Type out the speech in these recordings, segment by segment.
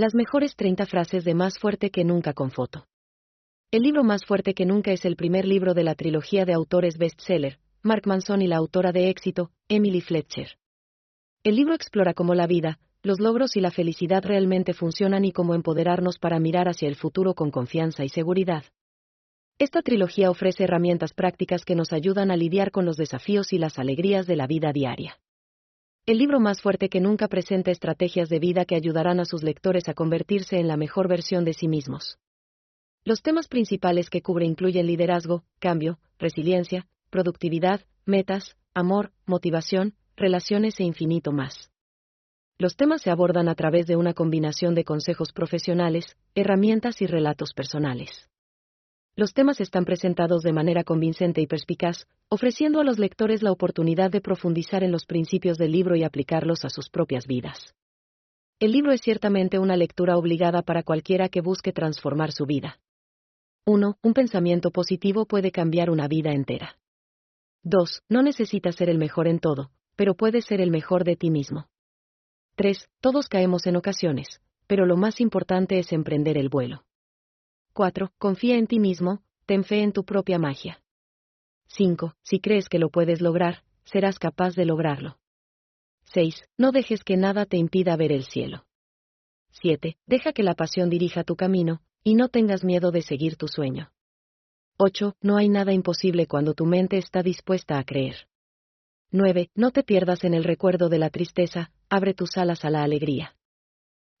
Las mejores 30 frases de Más fuerte que nunca con foto. El libro Más fuerte que nunca es el primer libro de la trilogía de autores bestseller, Mark Manson y la autora de éxito, Emily Fletcher. El libro explora cómo la vida, los logros y la felicidad realmente funcionan y cómo empoderarnos para mirar hacia el futuro con confianza y seguridad. Esta trilogía ofrece herramientas prácticas que nos ayudan a lidiar con los desafíos y las alegrías de la vida diaria. El libro más fuerte que nunca presenta estrategias de vida que ayudarán a sus lectores a convertirse en la mejor versión de sí mismos. Los temas principales que cubre incluyen liderazgo, cambio, resiliencia, productividad, metas, amor, motivación, relaciones e infinito más. Los temas se abordan a través de una combinación de consejos profesionales, herramientas y relatos personales. Los temas están presentados de manera convincente y perspicaz, ofreciendo a los lectores la oportunidad de profundizar en los principios del libro y aplicarlos a sus propias vidas. El libro es ciertamente una lectura obligada para cualquiera que busque transformar su vida. 1. Un pensamiento positivo puede cambiar una vida entera. 2. No necesitas ser el mejor en todo, pero puedes ser el mejor de ti mismo. 3. Todos caemos en ocasiones, pero lo más importante es emprender el vuelo. 4. Confía en ti mismo, ten fe en tu propia magia. 5. Si crees que lo puedes lograr, serás capaz de lograrlo. 6. No dejes que nada te impida ver el cielo. 7. Deja que la pasión dirija tu camino, y no tengas miedo de seguir tu sueño. 8. No hay nada imposible cuando tu mente está dispuesta a creer. 9. No te pierdas en el recuerdo de la tristeza, abre tus alas a la alegría.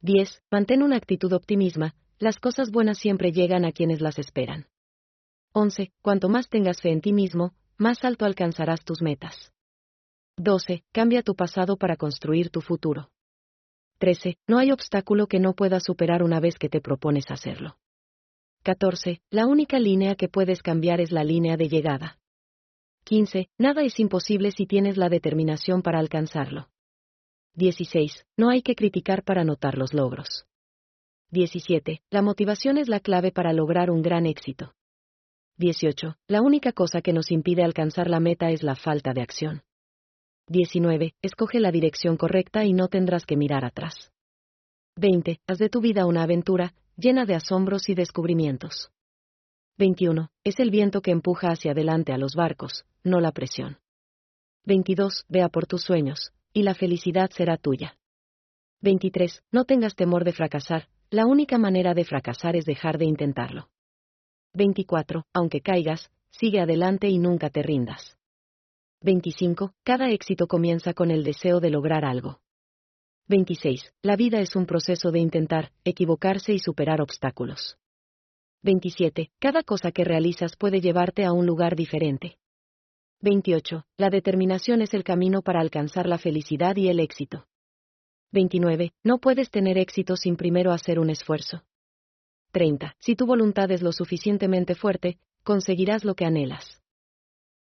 10. Mantén una actitud optimista, las cosas buenas siempre llegan a quienes las esperan. 11. Cuanto más tengas fe en ti mismo, más alto alcanzarás tus metas. 12. Cambia tu pasado para construir tu futuro. 13. No hay obstáculo que no puedas superar una vez que te propones hacerlo. 14. La única línea que puedes cambiar es la línea de llegada. 15. Nada es imposible si tienes la determinación para alcanzarlo. 16. No hay que criticar para notar los logros. 17. La motivación es la clave para lograr un gran éxito. 18. La única cosa que nos impide alcanzar la meta es la falta de acción. 19. Escoge la dirección correcta y no tendrás que mirar atrás. 20. Haz de tu vida una aventura, llena de asombros y descubrimientos. 21. Es el viento que empuja hacia adelante a los barcos, no la presión. 22. Vea por tus sueños, y la felicidad será tuya. 23. No tengas temor de fracasar, la única manera de fracasar es dejar de intentarlo. 24. Aunque caigas, sigue adelante y nunca te rindas. 25. Cada éxito comienza con el deseo de lograr algo. 26. La vida es un proceso de intentar, equivocarse y superar obstáculos. 27. Cada cosa que realizas puede llevarte a un lugar diferente. 28. La determinación es el camino para alcanzar la felicidad y el éxito. 29. No puedes tener éxito sin primero hacer un esfuerzo. 30. Si tu voluntad es lo suficientemente fuerte, conseguirás lo que anhelas.